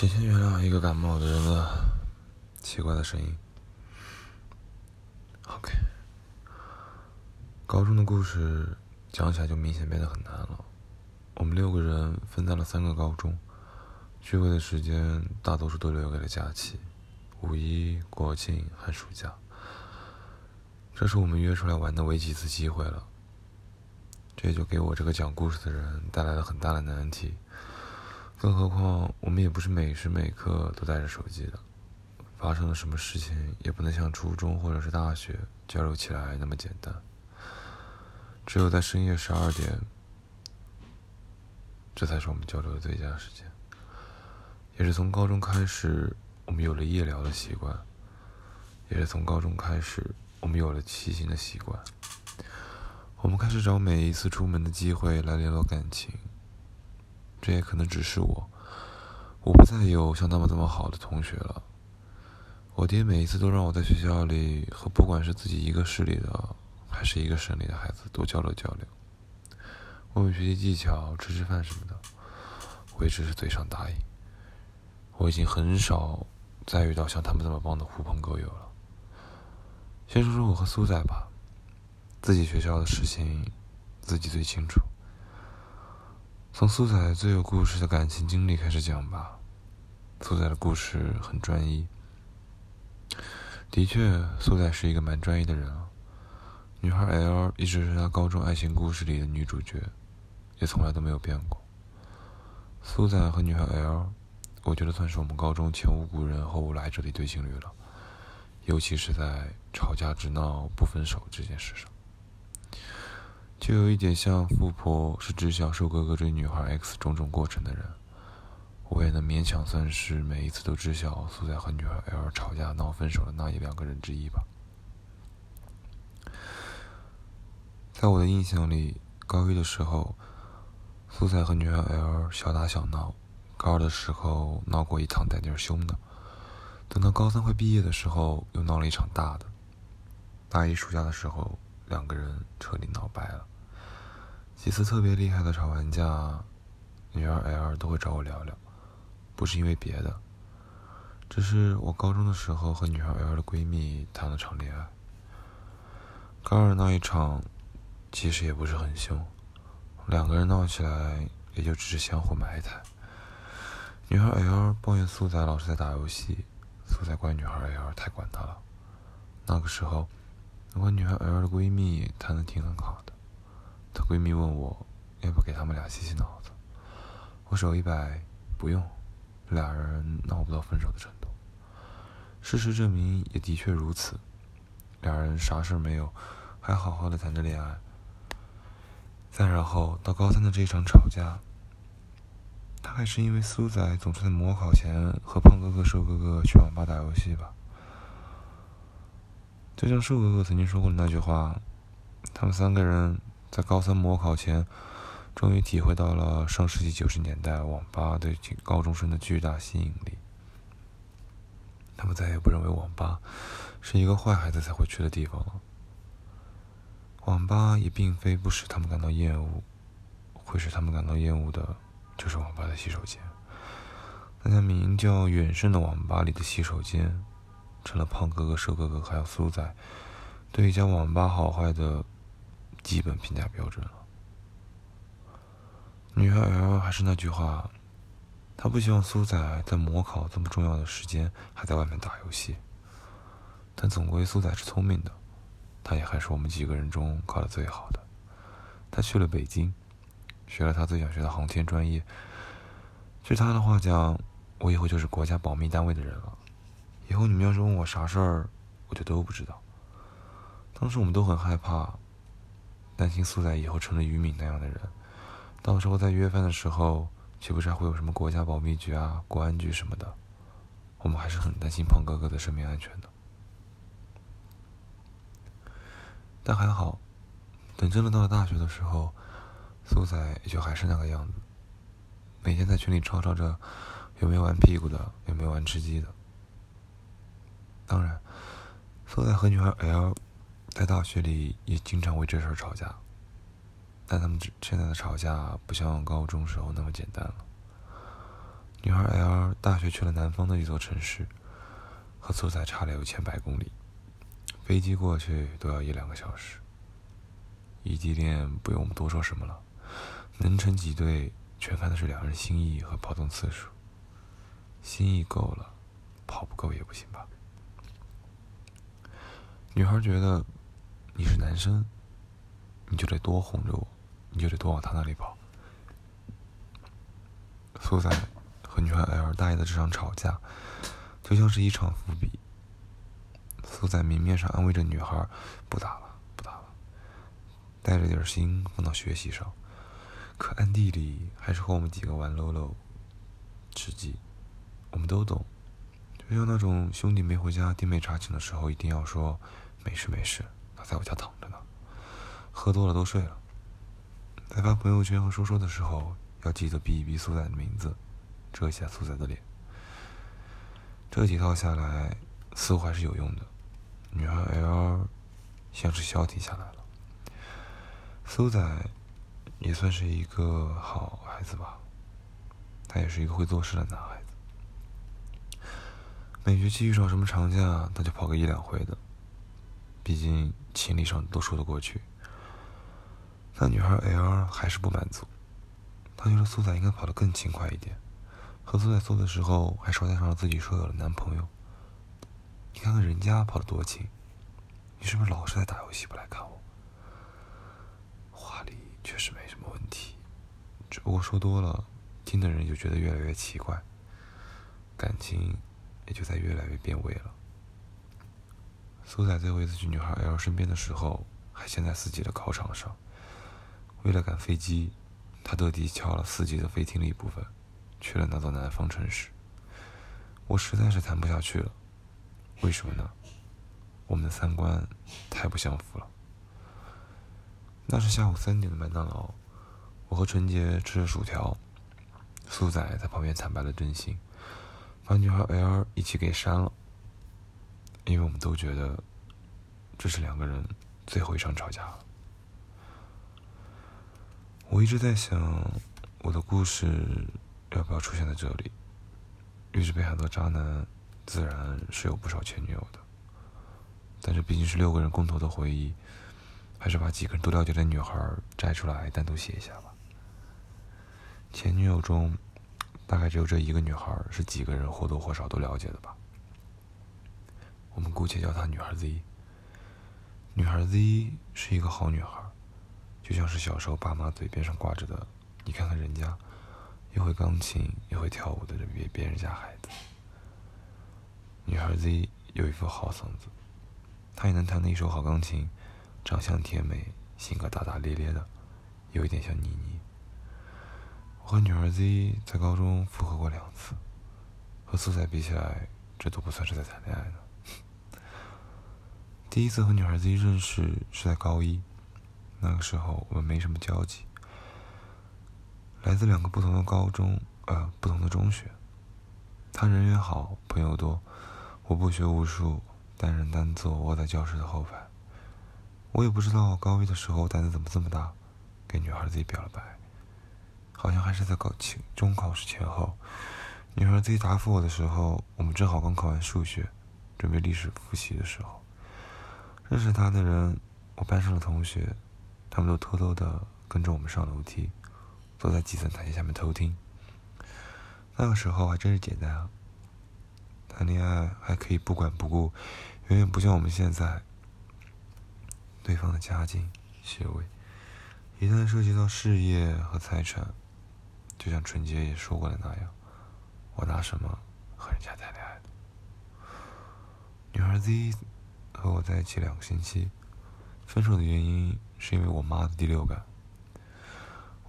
请先原谅一个感冒的人的奇怪的声音。OK，高中的故事讲起来就明显变得很难了。我们六个人分在了三个高中，聚会的时间大多数都留给了假期，五一、国庆、寒暑假。这是我们约出来玩的唯几次机会了。这也就给我这个讲故事的人带来了很大的难题。更何况，我们也不是每时每刻都带着手机的，发生了什么事情也不能像初中或者是大学交流起来那么简单。只有在深夜十二点，这才是我们交流的最佳时间。也是从高中开始，我们有了夜聊的习惯；也是从高中开始，我们有了骑行的习惯。我们开始找每一次出门的机会来联络感情。这也可能只是我，我不再有像他们这么好的同学了。我爹每一次都让我在学校里和不管是自己一个市里的，还是一个省里的孩子多交流交流，问问学习技巧、吃吃饭什么的。我也只是嘴上答应。我已经很少再遇到像他们这么棒的狐朋狗友了。先说说我和苏仔吧，自己学校的事情，自己最清楚。从苏仔最有故事的感情经历开始讲吧。苏仔的故事很专一，的确，苏仔是一个蛮专一的人啊。女孩 L 一直是他高中爱情故事里的女主角，也从来都没有变过。苏仔和女孩 L，我觉得算是我们高中前无古人后无来者的一对情侣了，尤其是在吵架直闹不分手这件事上。就有一点像富婆是知晓瘦哥哥追女孩 X 种种过程的人，我也能勉强算是每一次都知晓苏在和女孩 L 吵架闹分手的那一两个人之一吧。在我的印象里，高一的时候，苏仔和女孩 L 小打小闹；高二的时候闹过一场带点凶的；等到高三快毕业的时候，又闹了一场大的；大一暑假的时候，两个人彻底闹掰了。几次特别厉害的吵完架，女儿 L 都会找我聊聊，不是因为别的，只是我高中的时候和女孩 L 的闺蜜谈了场恋爱。高二那一场，其实也不是很凶，两个人闹起来也就只是相互埋汰。女孩 L 抱怨苏仔老是在打游戏，苏仔怪女孩 L 太管他了。那个时候，我和女孩 L 的闺蜜谈的挺很好的。她闺蜜问我，要不给他们俩洗洗脑子？我手一摆，不用，俩人闹不到分手的程度。事实证明，也的确如此，俩人啥事没有，还好好的谈着恋爱。再然后到高三的这一场吵架，大概是因为苏仔总是在模考前和胖哥哥、瘦哥哥去网吧打游戏吧。就像瘦哥哥曾经说过的那句话，他们三个人。在高三模考前，终于体会到了上世纪九十年代网吧对高中生的巨大吸引力。他们再也不认为网吧是一个坏孩子才会去的地方了。网吧也并非不使他们感到厌恶，会使他们感到厌恶的，就是网吧的洗手间。那家名叫远胜的网吧里的洗手间，成了胖哥哥、瘦哥哥还有苏仔对一家网吧好坏的。基本评价标准了。女孩 L 还是那句话，她不希望苏仔在模考这么重要的时间还在外面打游戏。但总归苏仔是聪明的，他也还是我们几个人中考的最好的。他去了北京，学了他最想学的航天专业。据他的话讲，我以后就是国家保密单位的人了。以后你们要是问我啥事儿，我就都不知道。当时我们都很害怕。担心苏仔以后成了于敏那样的人，到时候在约饭的时候，岂不是还会有什么国家保密局啊、国安局什么的？我们还是很担心胖哥哥的生命安全的。但还好，等真的到了大学的时候，苏仔也就还是那个样子，每天在群里吵吵着有没有玩屁股的，有没有玩吃鸡的。当然，苏仔和女孩 L。在大学里也经常为这事儿吵架，但他们现在的吵架不像高中时候那么简单了。女孩 L 大学去了南方的一座城市，和苏仔差了有千百公里，飞机过去都要一两个小时。异地恋不用我们多说什么了，能成几对，全看的是两人心意和跑动次数。心意够了，跑不够也不行吧？女孩觉得你是男生，你就得多哄着我，你就得多往他那里跑。苏仔和女孩 L 大爷的这场吵架，就像是一场伏笔。苏仔明面上安慰着女孩，不打了，不打了，带着点心放到学习上，可暗地里还是和我们几个玩喽喽，吃鸡。我们都懂，就像那种兄弟没回家，弟妹查寝的时候，一定要说没事没事，他在我家躺着呢。喝多了都睡了，在发朋友圈和说说的时候，要记得避一避苏仔的名字，遮一下苏仔的脸。这几套下来，似乎还是有用的。女孩 L 像是消停下来了，苏仔也算是一个好孩子吧，他也是一个会做事的男孩子。每学期遇上什么长假，他就跑个一两回的。毕竟情理上都说得过去。但女孩 L 还是不满足，她觉得苏仔应该跑得更勤快一点。和苏仔做的时候，还捎带上了自己说有了男朋友。你看看人家跑得多勤，你是不是老是在打游戏不来看我？话里确实没什么问题，只不过说多了，听的人就觉得越来越奇怪。感情。也就在越来越变味了。苏仔最后一次去女孩 L 身边的时候，还陷在四级的考场上。为了赶飞机，他特地翘了四级的飞听力部分，去了那座南方城市。我实在是谈不下去了。为什么呢？我们的三观太不相符了。那是下午三点的麦当劳，我和纯洁吃着薯条，苏仔在旁边坦白了真心。把女孩 L 一起给删了，因为我们都觉得这是两个人最后一场吵架了。我一直在想，我的故事要不要出现在这里？一直被很多渣男，自然是有不少前女友的。但这毕竟是六个人共同的回忆，还是把几个人都了解的女孩摘出来单独写一下吧。前女友中。大概只有这一个女孩是几个人或多或少都了解的吧。我们姑且叫她女孩 Z。女孩 Z 是一个好女孩，就像是小时候爸妈嘴边上挂着的“你看看人家，又会钢琴又会跳舞的别别人家孩子”。女孩 Z 有一副好嗓子，她也能弹得一手好钢琴，长相甜美，性格大大咧咧的，有一点像妮妮。我和女儿 Z 在高中复合过两次，和苏仔比起来，这都不算是在谈恋爱呢。第一次和女孩 Z 认识是在高一，那个时候我们没什么交集，来自两个不同的高中，呃，不同的中学。他人缘好，朋友多，我不学无术，单人单坐，窝在教室的后排。我也不知道高一的时候胆子怎么这么大，给女孩 Z 表了白。好像还是在考期中考试前后，女孩自己答复我的时候，我们正好刚考完数学，准备历史复习的时候。认识她的人，我班上的同学，他们都偷偷的跟着我们上楼梯，坐在几层台阶下面偷听。那个时候还真是简单啊，谈恋爱还可以不管不顾，远远不像我们现在，对方的家境、学位，一旦涉及到事业和财产。就像纯洁也说过的那样，我拿什么和人家谈恋爱的？女孩 Z 和我在一起两个星期，分手的原因是因为我妈的第六感。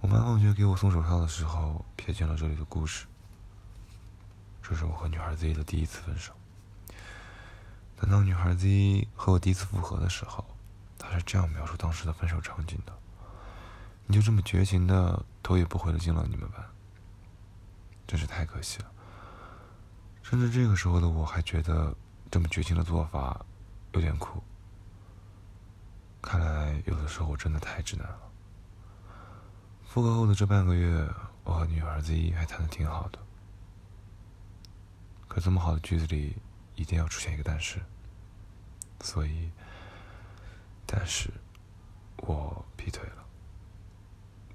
我妈放学给我送手套的时候，瞥见了这里的故事。这是我和女孩 Z 的第一次分手。等到女孩 Z 和我第一次复合的时候，她是这样描述当时的分手场景的。你就这么绝情的头也不回的进了你们班，真是太可惜了。甚至这个时候的我还觉得这么绝情的做法有点酷。看来有的时候我真的太直男了。复合后的这半个月，我和女孩子一还谈的挺好的。可这么好的句子里一定要出现一个但是，所以，但是，我劈腿了。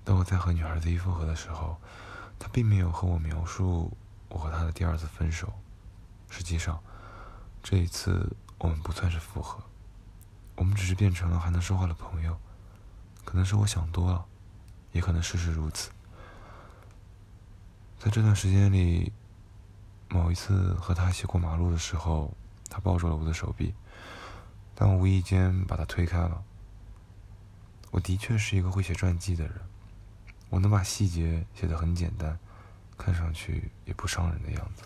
当我在和女孩子一复合的时候，他并没有和我描述我和他的第二次分手。实际上，这一次我们不算是复合，我们只是变成了还能说话的朋友。可能是我想多了，也可能事实如此。在这段时间里，某一次和他一起过马路的时候，他抱住了我的手臂，但我无意间把他推开了。我的确是一个会写传记的人，我能把细节写得很简单，看上去也不伤人的样子。